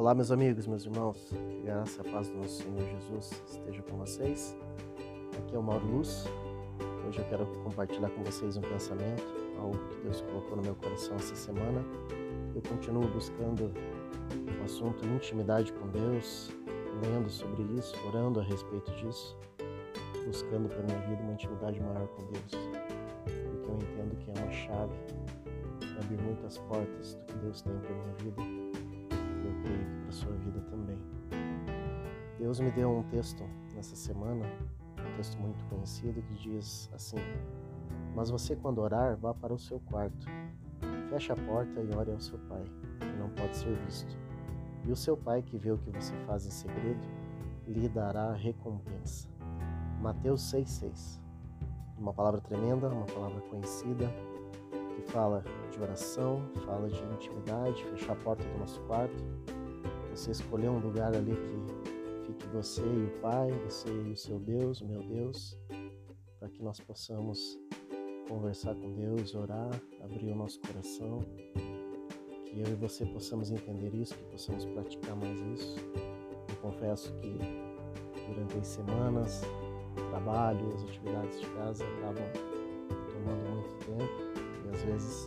Olá, meus amigos, meus irmãos, que graça a paz do nosso Senhor Jesus esteja com vocês. Aqui é o Mauro Luz. Hoje eu quero compartilhar com vocês um pensamento, algo que Deus colocou no meu coração essa semana. Eu continuo buscando o assunto intimidade com Deus, lendo sobre isso, orando a respeito disso, buscando para minha vida uma intimidade maior com Deus, porque eu entendo que é uma chave para abrir muitas portas do que Deus tem para minha vida creio que para sua vida também. Deus me deu um texto nessa semana, um texto muito conhecido que diz assim: Mas você, quando orar, vá para o seu quarto, feche a porta e ore ao seu pai, que não pode ser visto. E o seu pai, que vê o que você faz em segredo, lhe dará recompensa. Mateus 6,6. Uma palavra tremenda, uma palavra conhecida, que fala de oração, fala de intimidade, fechar a porta do nosso quarto, você escolher um lugar ali que fique você e o Pai, você e o seu Deus, meu Deus, para que nós possamos conversar com Deus, orar, abrir o nosso coração, que eu e você possamos entender isso, que possamos praticar mais isso. Eu confesso que durante as semanas, o trabalho, as atividades de casa acabam tomando muito tempo. E às vezes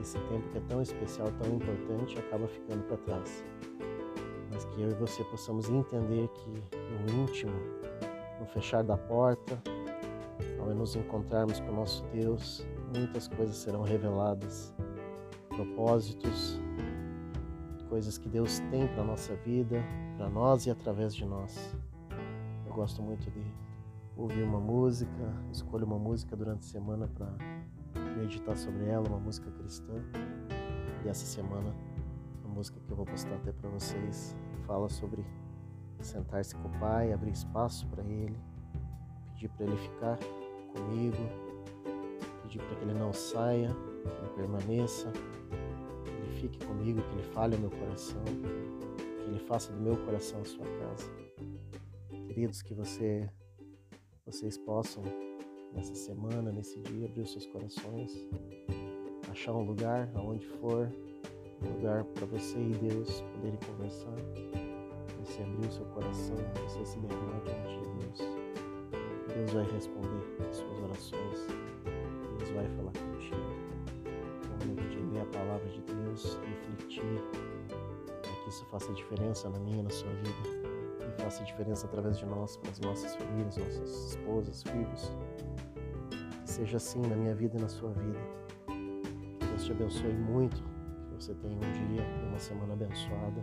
esse tempo que é tão especial, tão importante, acaba ficando para trás mas que eu e você possamos entender que no íntimo, no fechar da porta, ao nos encontrarmos com o nosso Deus, muitas coisas serão reveladas, propósitos, coisas que Deus tem para nossa vida, para nós e através de nós. Eu gosto muito de ouvir uma música, escolho uma música durante a semana para meditar sobre ela, uma música cristã. E essa semana música que eu vou postar até para vocês fala sobre sentar-se com o Pai, abrir espaço para Ele, pedir para Ele ficar comigo, pedir para que Ele não saia, que Ele permaneça, que Ele fique comigo, que Ele fale ao meu coração, que Ele faça do meu coração a sua casa. Queridos, que você, vocês possam nessa semana, nesse dia, abrir os seus corações, achar um lugar aonde for um lugar para você e Deus poderem conversar. Você abrir o seu coração, você se derramar diante de Deus. Deus vai responder as suas orações. Deus vai falar contigo. Momento de ler a palavra de Deus, refletir, para que isso faça diferença na minha e na sua vida. E faça diferença através de nós, para as nossas famílias, nossas esposas, filhos. Que seja assim na minha vida e na sua vida. Que Deus te abençoe muito você tenha um dia e uma semana abençoada.